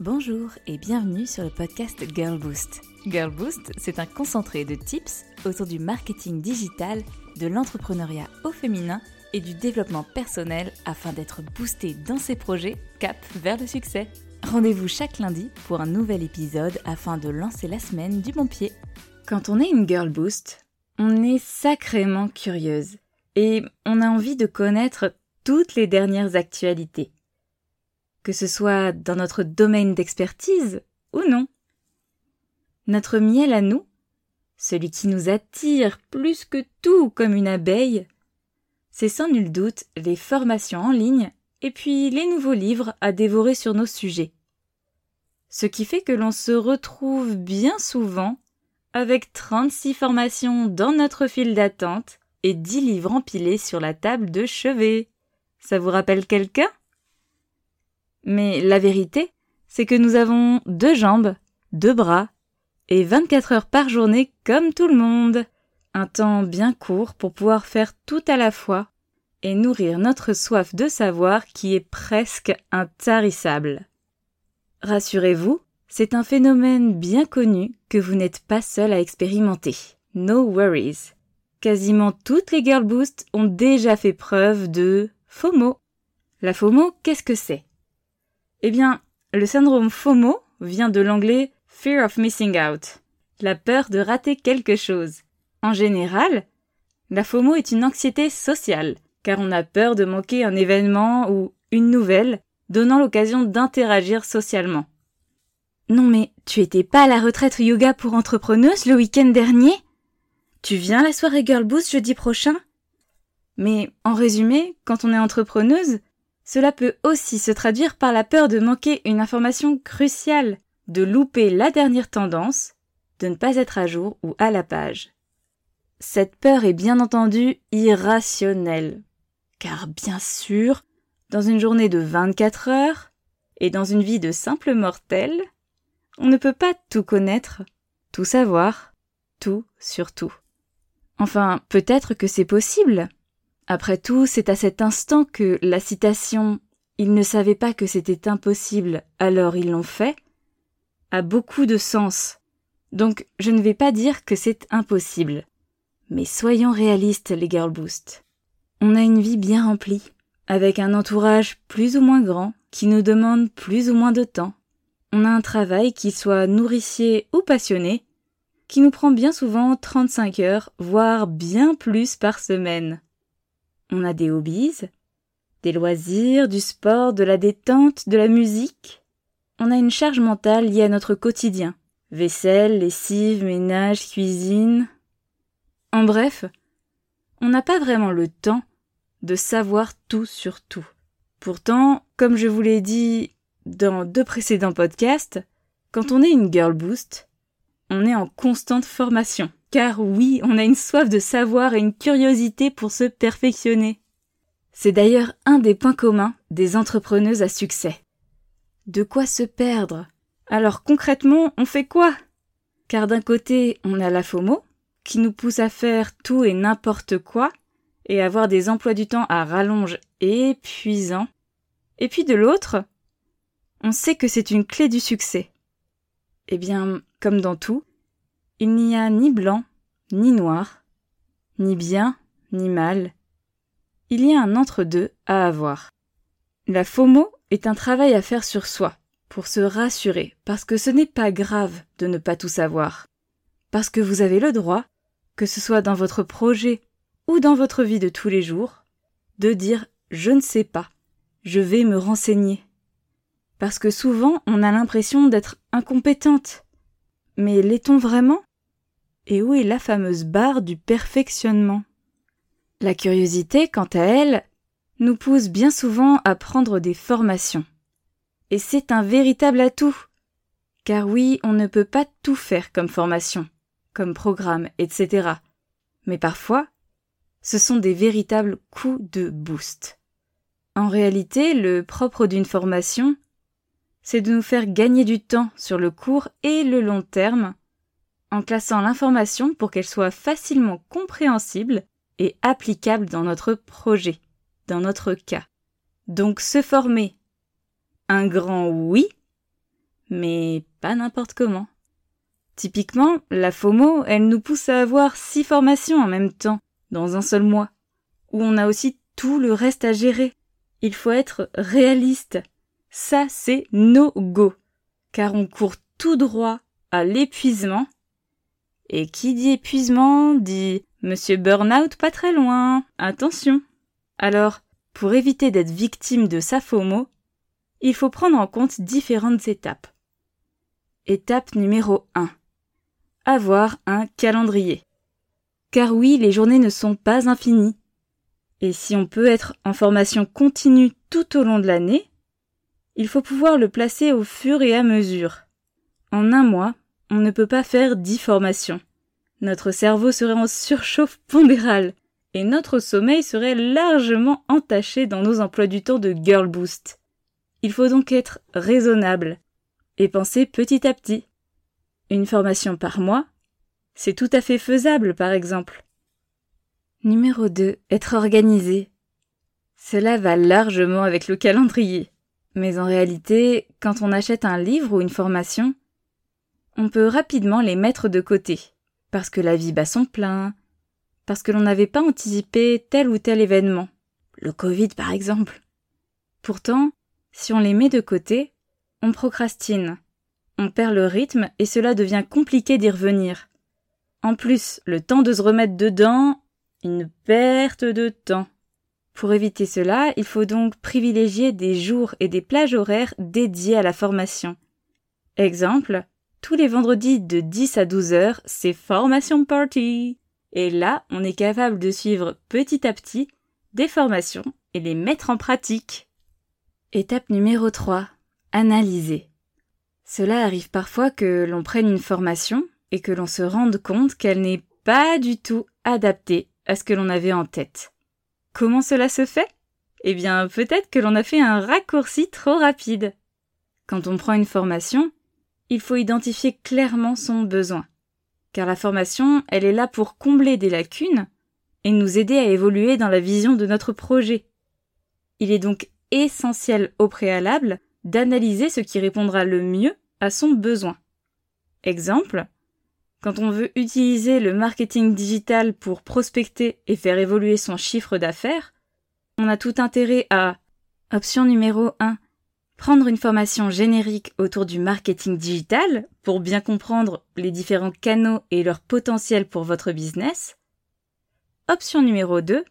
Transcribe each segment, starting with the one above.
Bonjour et bienvenue sur le podcast Girl Boost. Girl Boost, c'est un concentré de tips autour du marketing digital, de l'entrepreneuriat au féminin et du développement personnel afin d'être boosté dans ses projets cap vers le succès. Rendez-vous chaque lundi pour un nouvel épisode afin de lancer la semaine du bon pied. Quand on est une Girl Boost, on est sacrément curieuse et on a envie de connaître toutes les dernières actualités que ce soit dans notre domaine d'expertise ou non. Notre miel à nous, celui qui nous attire plus que tout comme une abeille, c'est sans nul doute les formations en ligne et puis les nouveaux livres à dévorer sur nos sujets. Ce qui fait que l'on se retrouve bien souvent avec 36 formations dans notre file d'attente et 10 livres empilés sur la table de chevet. Ça vous rappelle quelqu'un? Mais la vérité, c'est que nous avons deux jambes, deux bras, et 24 heures par journée comme tout le monde. Un temps bien court pour pouvoir faire tout à la fois et nourrir notre soif de savoir qui est presque intarissable. Rassurez-vous, c'est un phénomène bien connu que vous n'êtes pas seul à expérimenter. No worries. Quasiment toutes les girl boosts ont déjà fait preuve de FOMO. La FOMO, qu'est-ce que c'est? Eh bien, le syndrome FOMO vient de l'anglais Fear of Missing Out, la peur de rater quelque chose. En général, la FOMO est une anxiété sociale, car on a peur de manquer un événement ou une nouvelle donnant l'occasion d'interagir socialement. Non mais tu étais pas à la retraite yoga pour entrepreneuse le week-end dernier? Tu viens la soirée Girl Boost jeudi prochain? Mais en résumé, quand on est entrepreneuse, cela peut aussi se traduire par la peur de manquer une information cruciale, de louper la dernière tendance, de ne pas être à jour ou à la page. Cette peur est bien entendu irrationnelle, car bien sûr, dans une journée de 24 heures, et dans une vie de simple mortel, on ne peut pas tout connaître, tout savoir, tout sur tout. Enfin, peut-être que c'est possible, après tout, c'est à cet instant que la citation Ils ne savaient pas que c'était impossible, alors ils l'ont fait a beaucoup de sens. Donc je ne vais pas dire que c'est impossible. Mais soyons réalistes, les Girl. On a une vie bien remplie, avec un entourage plus ou moins grand, qui nous demande plus ou moins de temps. On a un travail qui soit nourricier ou passionné, qui nous prend bien souvent 35 heures, voire bien plus par semaine. On a des hobbies, des loisirs, du sport, de la détente, de la musique. On a une charge mentale liée à notre quotidien. Vaisselle, lessive, ménage, cuisine. En bref, on n'a pas vraiment le temps de savoir tout sur tout. Pourtant, comme je vous l'ai dit dans deux précédents podcasts, quand on est une girl boost, on est en constante formation. Car oui, on a une soif de savoir et une curiosité pour se perfectionner. C'est d'ailleurs un des points communs des entrepreneuses à succès. De quoi se perdre? Alors concrètement, on fait quoi? Car d'un côté, on a la FOMO, qui nous pousse à faire tout et n'importe quoi, et avoir des emplois du temps à rallonge épuisants. Et puis de l'autre, on sait que c'est une clé du succès. Eh bien, comme dans tout, il n'y a ni blanc, ni noir, ni bien, ni mal. Il y a un entre-deux à avoir. La FOMO est un travail à faire sur soi, pour se rassurer, parce que ce n'est pas grave de ne pas tout savoir. Parce que vous avez le droit, que ce soit dans votre projet ou dans votre vie de tous les jours, de dire je ne sais pas, je vais me renseigner. Parce que souvent on a l'impression d'être incompétente. Mais l'est-on vraiment? Et où est la fameuse barre du perfectionnement? La curiosité, quant à elle, nous pousse bien souvent à prendre des formations. Et c'est un véritable atout. Car oui, on ne peut pas tout faire comme formation, comme programme, etc. Mais parfois, ce sont des véritables coups de boost. En réalité, le propre d'une formation, c'est de nous faire gagner du temps sur le court et le long terme en classant l'information pour qu'elle soit facilement compréhensible et applicable dans notre projet, dans notre cas. Donc se former. Un grand oui, mais pas n'importe comment. Typiquement, la FOMO, elle nous pousse à avoir six formations en même temps, dans un seul mois, où on a aussi tout le reste à gérer. Il faut être réaliste. Ça, c'est no go. Car on court tout droit à l'épuisement. Et qui dit épuisement dit Monsieur Burnout pas très loin. Attention. Alors, pour éviter d'être victime de sa FOMO, il faut prendre en compte différentes étapes. Étape numéro 1. Avoir un calendrier. Car oui, les journées ne sont pas infinies. Et si on peut être en formation continue tout au long de l'année, il faut pouvoir le placer au fur et à mesure. En un mois, on ne peut pas faire dix formations. Notre cerveau serait en surchauffe pondérale et notre sommeil serait largement entaché dans nos emplois du temps de Girl Boost. Il faut donc être raisonnable et penser petit à petit. Une formation par mois, c'est tout à fait faisable par exemple. Numéro 2. Être organisé. Cela va largement avec le calendrier. Mais en réalité, quand on achète un livre ou une formation, on peut rapidement les mettre de côté, parce que la vie bat son plein, parce que l'on n'avait pas anticipé tel ou tel événement, le Covid par exemple. Pourtant, si on les met de côté, on procrastine, on perd le rythme et cela devient compliqué d'y revenir. En plus, le temps de se remettre dedans, une perte de temps. Pour éviter cela, il faut donc privilégier des jours et des plages horaires dédiés à la formation. Exemple, tous les vendredis de 10 à 12 heures, c'est formation party. Et là, on est capable de suivre petit à petit des formations et les mettre en pratique. Étape numéro 3. Analyser. Cela arrive parfois que l'on prenne une formation et que l'on se rende compte qu'elle n'est pas du tout adaptée à ce que l'on avait en tête. Comment cela se fait? Eh bien, peut-être que l'on a fait un raccourci trop rapide. Quand on prend une formation, il faut identifier clairement son besoin. Car la formation, elle est là pour combler des lacunes et nous aider à évoluer dans la vision de notre projet. Il est donc essentiel au préalable d'analyser ce qui répondra le mieux à son besoin. Exemple, quand on veut utiliser le marketing digital pour prospecter et faire évoluer son chiffre d'affaires, on a tout intérêt à option numéro 1 prendre une formation générique autour du marketing digital pour bien comprendre les différents canaux et leur potentiel pour votre business. Option numéro 2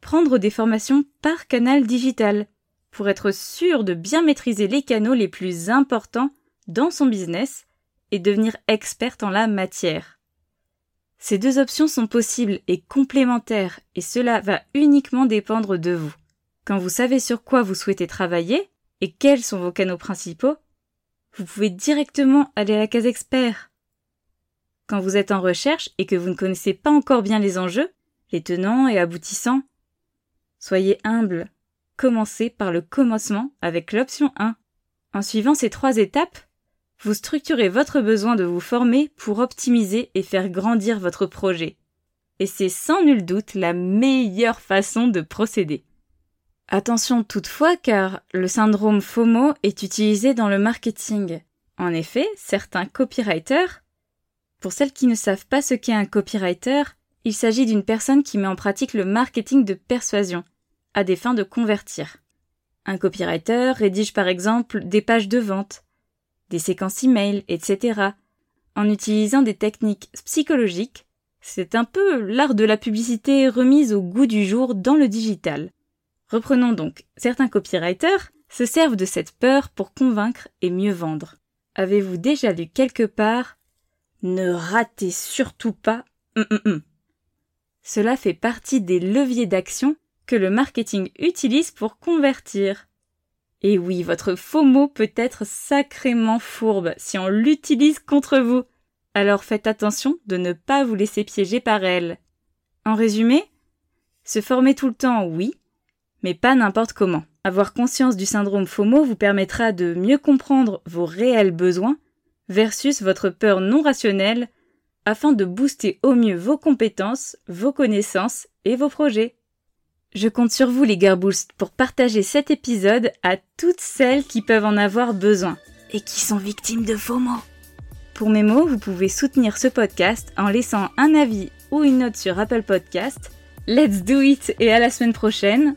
prendre des formations par canal digital pour être sûr de bien maîtriser les canaux les plus importants dans son business et devenir experte en la matière. Ces deux options sont possibles et complémentaires et cela va uniquement dépendre de vous. Quand vous savez sur quoi vous souhaitez travailler et quels sont vos canaux principaux, vous pouvez directement aller à la case expert. Quand vous êtes en recherche et que vous ne connaissez pas encore bien les enjeux, les tenants et aboutissants, soyez humble. Commencez par le commencement avec l'option 1. En suivant ces trois étapes, vous structurez votre besoin de vous former pour optimiser et faire grandir votre projet. Et c'est sans nul doute la meilleure façon de procéder. Attention toutefois car le syndrome FOMO est utilisé dans le marketing. En effet, certains copywriters, pour celles qui ne savent pas ce qu'est un copywriter, il s'agit d'une personne qui met en pratique le marketing de persuasion, à des fins de convertir. Un copywriter rédige par exemple des pages de vente, des séquences email, etc. En utilisant des techniques psychologiques, c'est un peu l'art de la publicité remise au goût du jour dans le digital. Reprenons donc, certains copywriters se servent de cette peur pour convaincre et mieux vendre. Avez-vous déjà lu quelque part Ne ratez surtout pas hum, hum, hum. Cela fait partie des leviers d'action que le marketing utilise pour convertir. Et oui, votre faux mot peut être sacrément fourbe si on l'utilise contre vous. Alors faites attention de ne pas vous laisser piéger par elle. En résumé, se former tout le temps, oui, mais pas n'importe comment. Avoir conscience du syndrome FOMO vous permettra de mieux comprendre vos réels besoins versus votre peur non rationnelle afin de booster au mieux vos compétences, vos connaissances et vos projets. Je compte sur vous les Girlboost pour partager cet épisode à toutes celles qui peuvent en avoir besoin. et qui sont victimes de mots. Pour mes mots, vous pouvez soutenir ce podcast en laissant un avis ou une note sur Apple Podcast. Let's do it et à la semaine prochaine